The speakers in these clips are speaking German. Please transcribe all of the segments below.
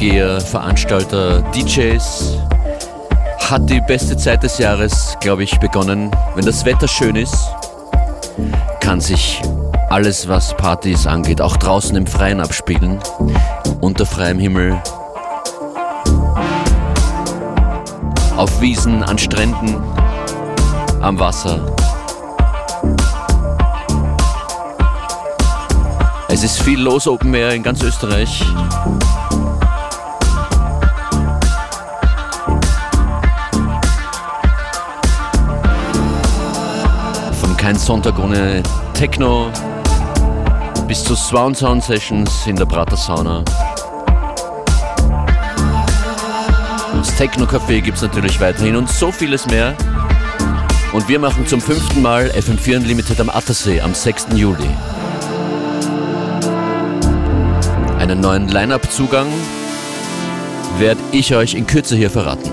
Partygeher, Veranstalter, DJs hat die beste Zeit des Jahres, glaube ich, begonnen. Wenn das Wetter schön ist, kann sich alles, was Partys angeht, auch draußen im Freien abspielen, unter freiem Himmel, auf Wiesen, an Stränden, am Wasser. Es ist viel los Open Air in ganz Österreich. Kein Sonntag ohne Techno bis zu Swan Sound Sessions in der Prater Sauna. Das Techno Café gibt es natürlich weiterhin und so vieles mehr. Und wir machen zum fünften Mal FM4 Unlimited am Attersee am 6. Juli. Einen neuen Line-Up-Zugang werde ich euch in Kürze hier verraten.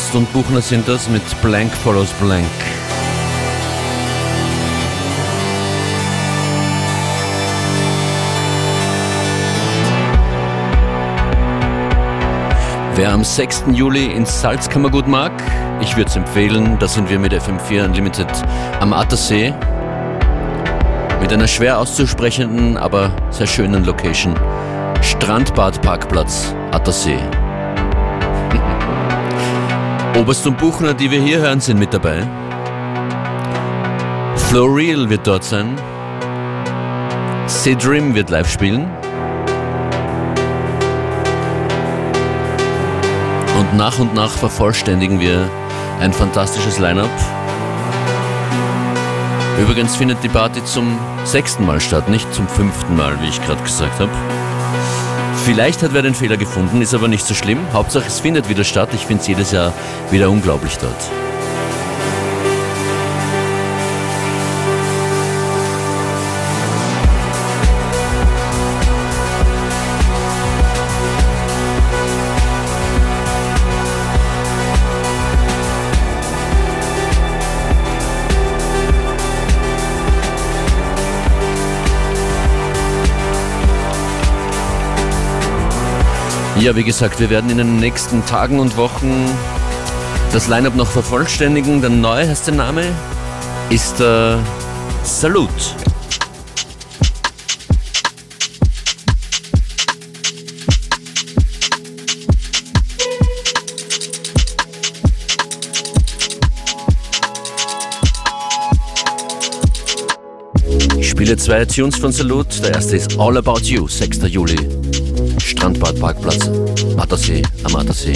Oberst und Buchner sind das mit Blank Follows Blank. Wer am 6. Juli ins Salzkammergut mag, ich würde es empfehlen, da sind wir mit FM4 Unlimited am Attersee. Mit einer schwer auszusprechenden, aber sehr schönen Location. Strandbad Parkplatz, Attersee. Oberst und Buchner, die wir hier hören, sind mit dabei. Floreel wird dort sein. Sidrim wird live spielen. Und nach und nach vervollständigen wir ein fantastisches Line-up. Übrigens findet die Party zum sechsten Mal statt, nicht zum fünften Mal, wie ich gerade gesagt habe. Vielleicht hat wer den Fehler gefunden, ist aber nicht so schlimm. Hauptsache es findet wieder statt. Ich finde es jedes Jahr wieder unglaublich dort. Ja, wie gesagt, wir werden in den nächsten Tagen und Wochen das Line-Up noch vervollständigen. Der neue heißt der Name, ist der Salut. Ich spiele zwei Tunes von Salut. Der erste ist All About You, 6. Juli. Strandbadparkplatz, Mattersee, am Mattersee.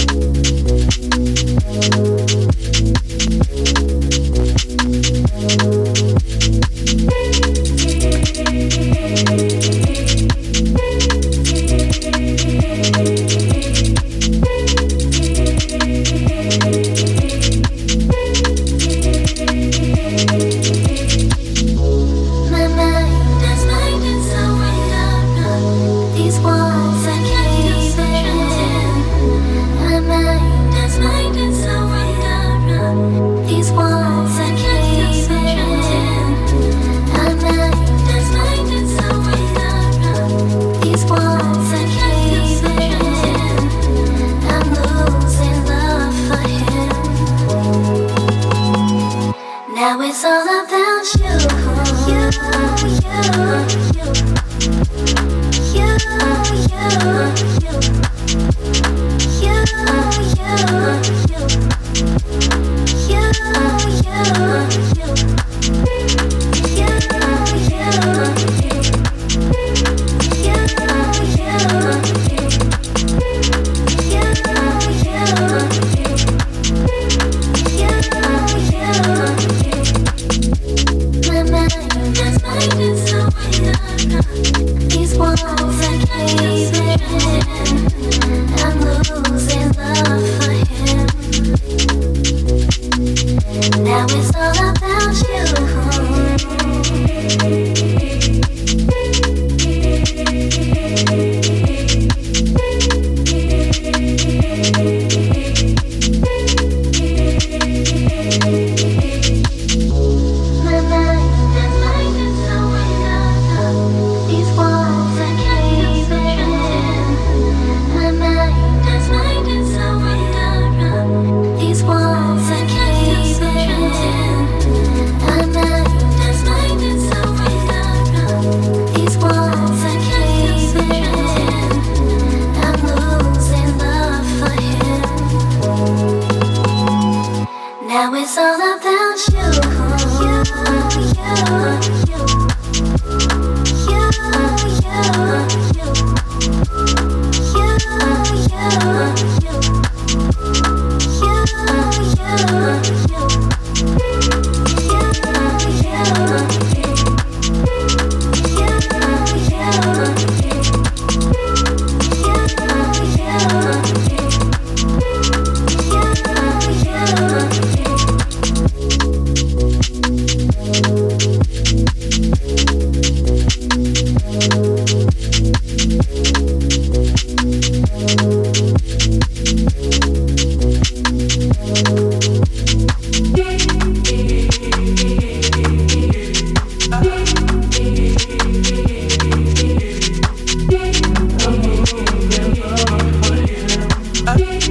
love.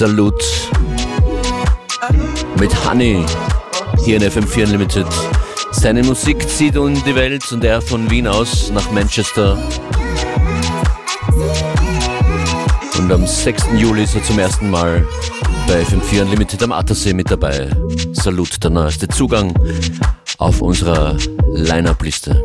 Salut mit Honey hier in FM4 Unlimited. Seine Musik zieht um die Welt und er von Wien aus nach Manchester. Und am 6. Juli ist er zum ersten Mal bei FM4 Unlimited am Attersee mit dabei. Salut, der neueste Zugang auf unserer Line-Up-Liste.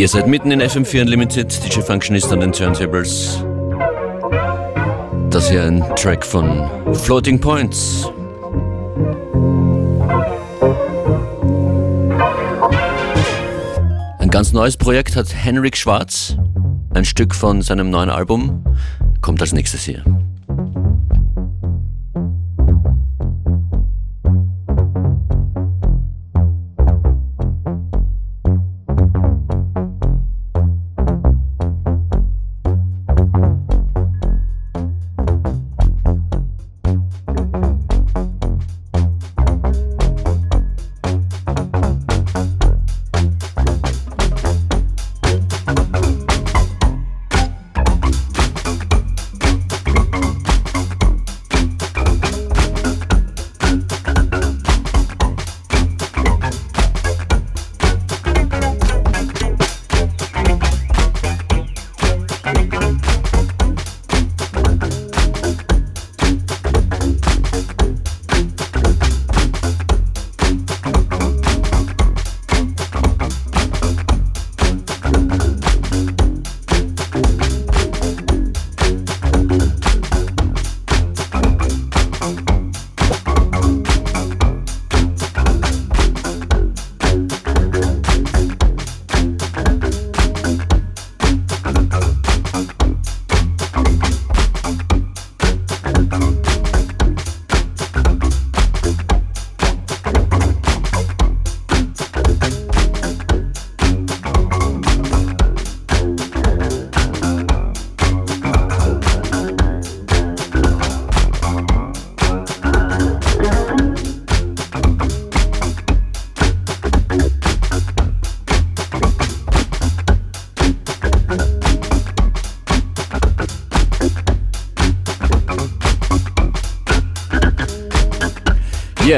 Ihr seid mitten in FM4 Unlimited, DJ Functionist an den Turntables. Das hier ein Track von Floating Points. Ein ganz neues Projekt hat Henrik Schwarz. Ein Stück von seinem neuen Album kommt als nächstes hier.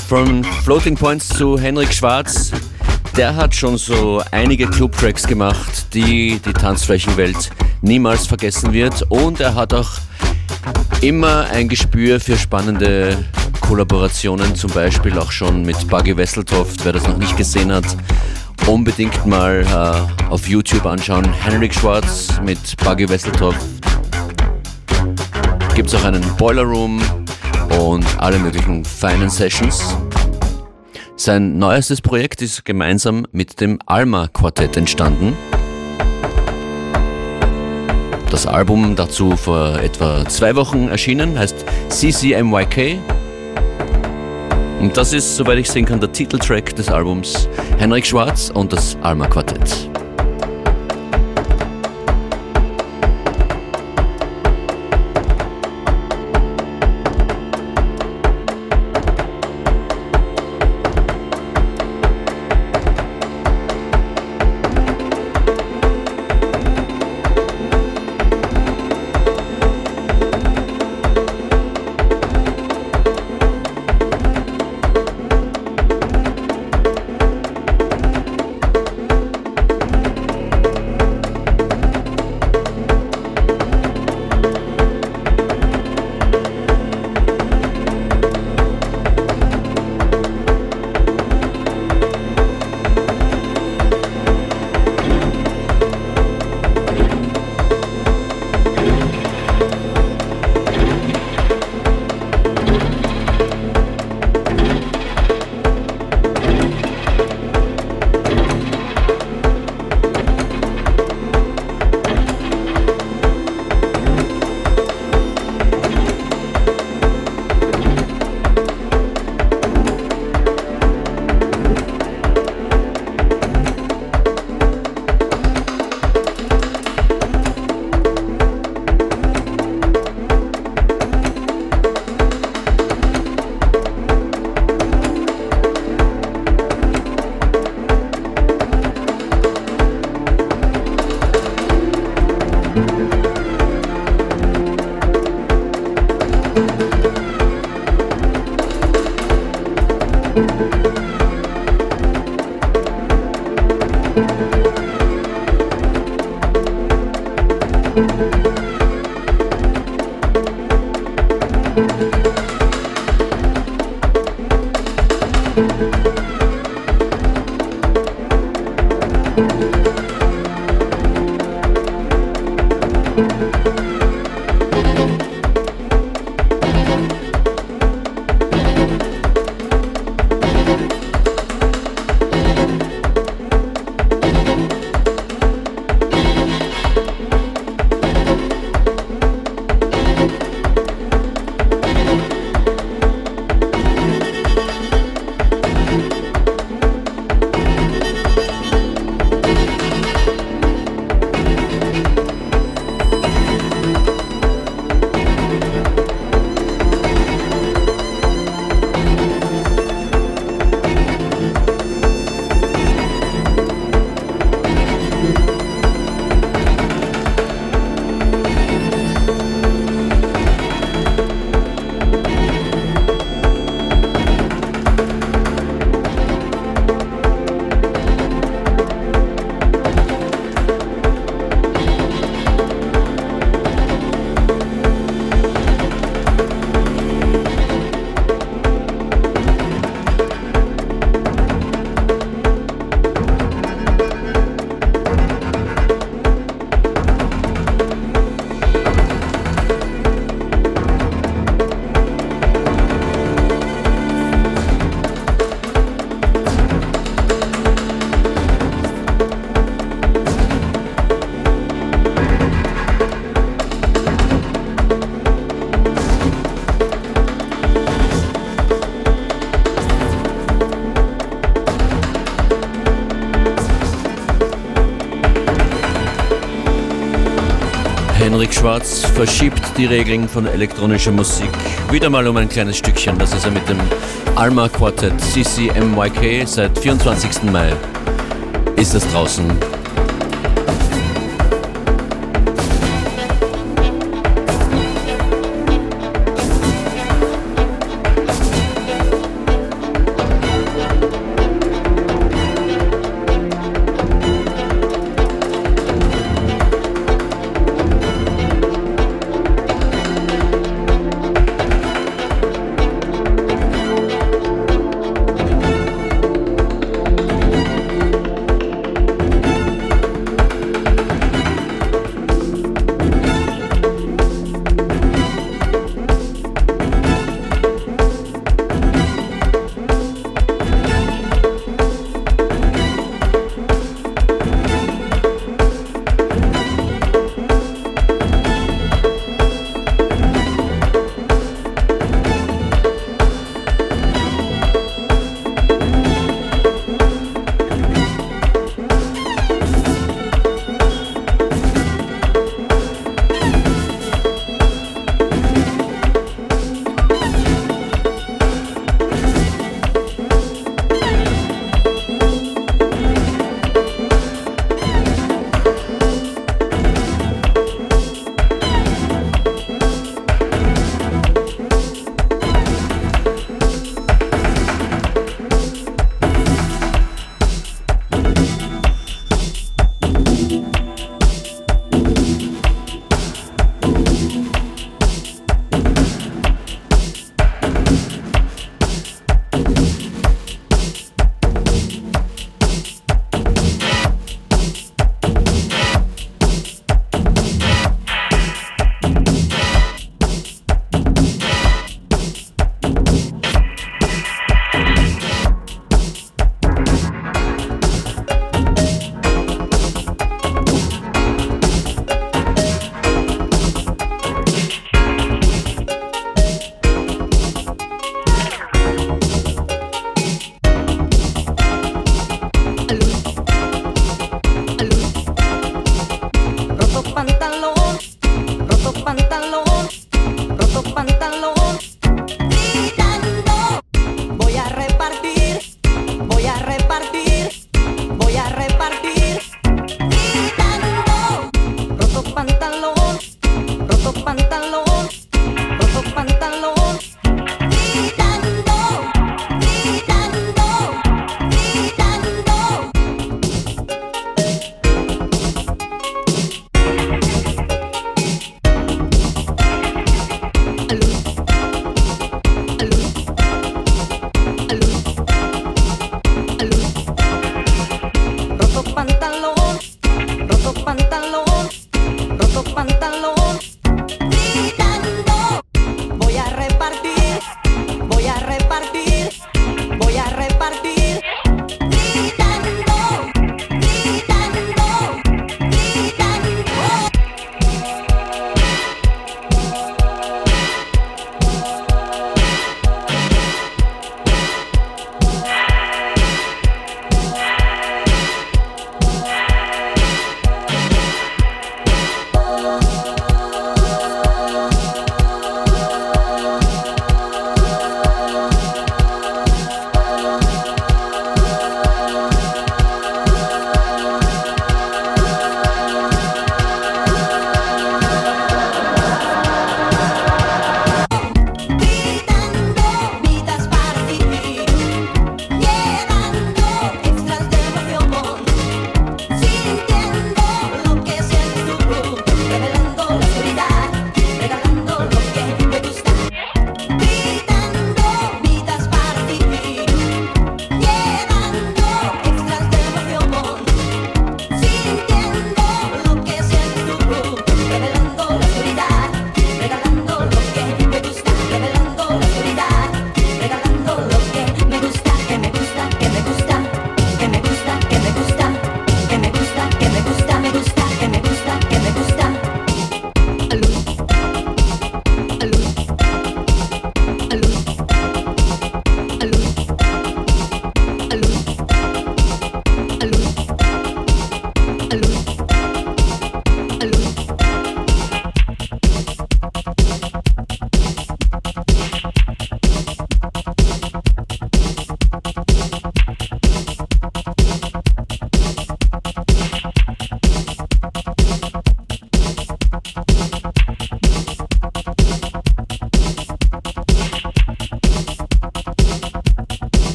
Von Floating Points zu Henrik Schwarz. Der hat schon so einige Club-Tracks gemacht, die die Tanzflächenwelt niemals vergessen wird. Und er hat auch immer ein Gespür für spannende Kollaborationen, zum Beispiel auch schon mit Buggy Wesseltoft. Wer das noch nicht gesehen hat, unbedingt mal äh, auf YouTube anschauen. Henrik Schwarz mit Buggy Wesseltoft. Gibt es auch einen Boiler Room und alle möglichen feinen Sessions. Sein neuestes Projekt ist gemeinsam mit dem Alma Quartett entstanden. Das Album dazu vor etwa zwei Wochen erschienen, heißt CCMYK. Und das ist, soweit ich sehen kann, der Titeltrack des Albums Henrik Schwarz und das Alma Quartett. Schwarz verschiebt die Regeln von elektronischer Musik wieder mal um ein kleines Stückchen. Das ist er mit dem Alma Quartet CCMYK. Seit 24. Mai ist das draußen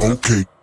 Okay.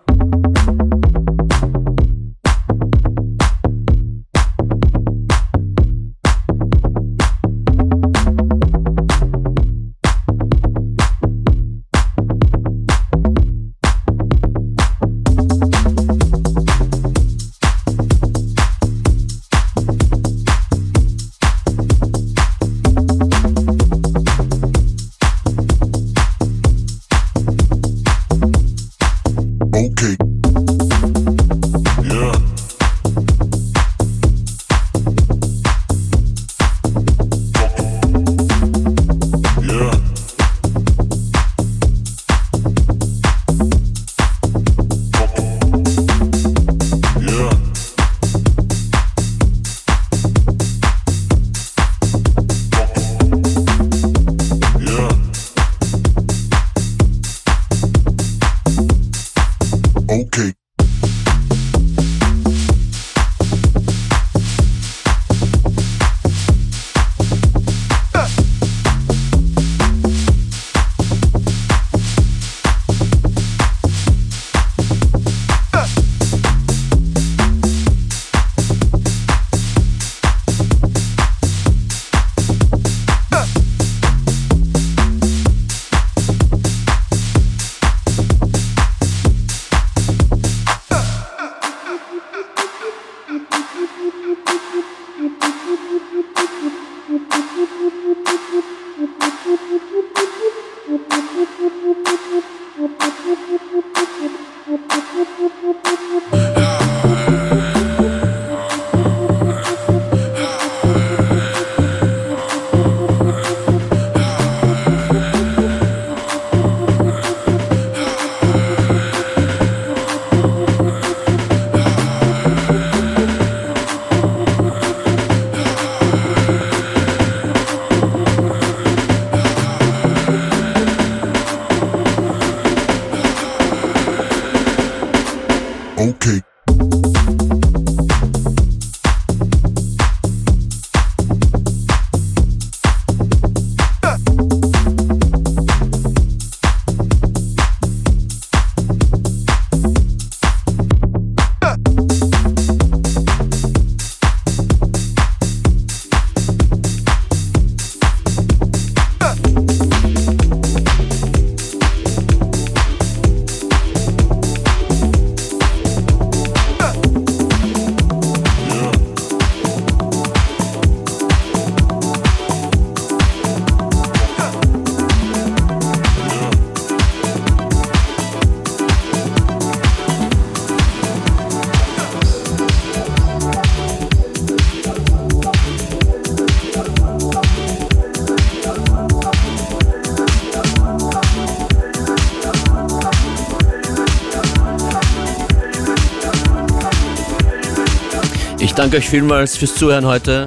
Danke euch vielmals fürs Zuhören heute.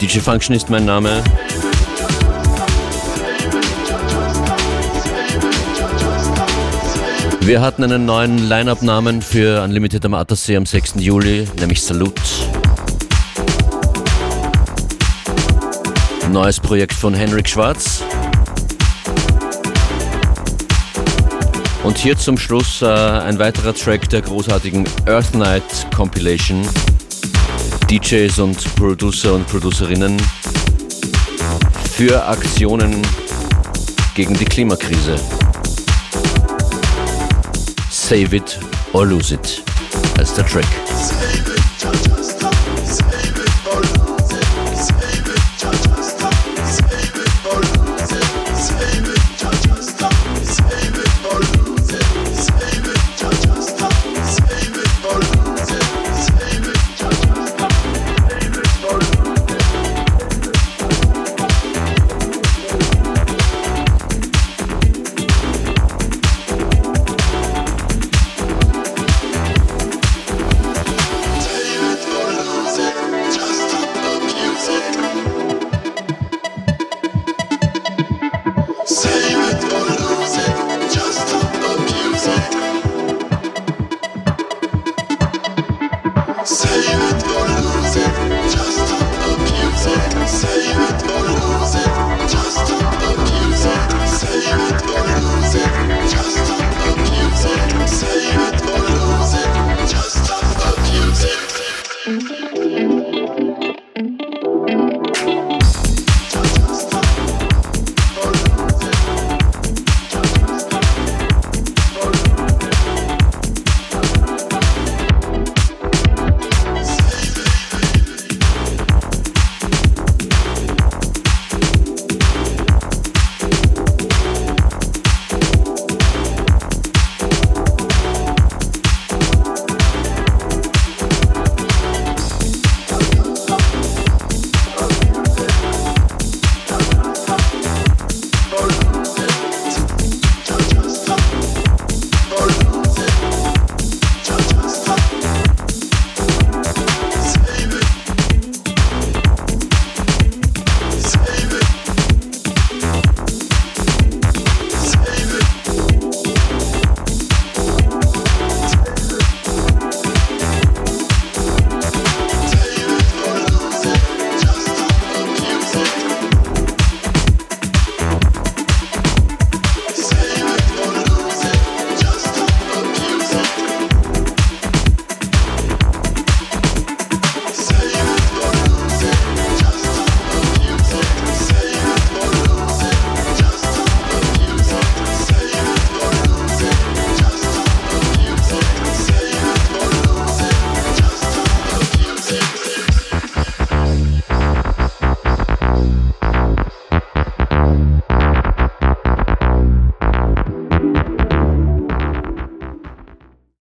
DJ Function ist mein Name. Wir hatten einen neuen Line-Up-Namen für Unlimited am Attersee am 6. Juli, nämlich Salut. Neues Projekt von Henrik Schwarz. Und hier zum Schluss äh, ein weiterer Track der großartigen Earth Night Compilation. DJs und Producer und Producerinnen für Aktionen gegen die Klimakrise. Save it or lose it heißt der Track.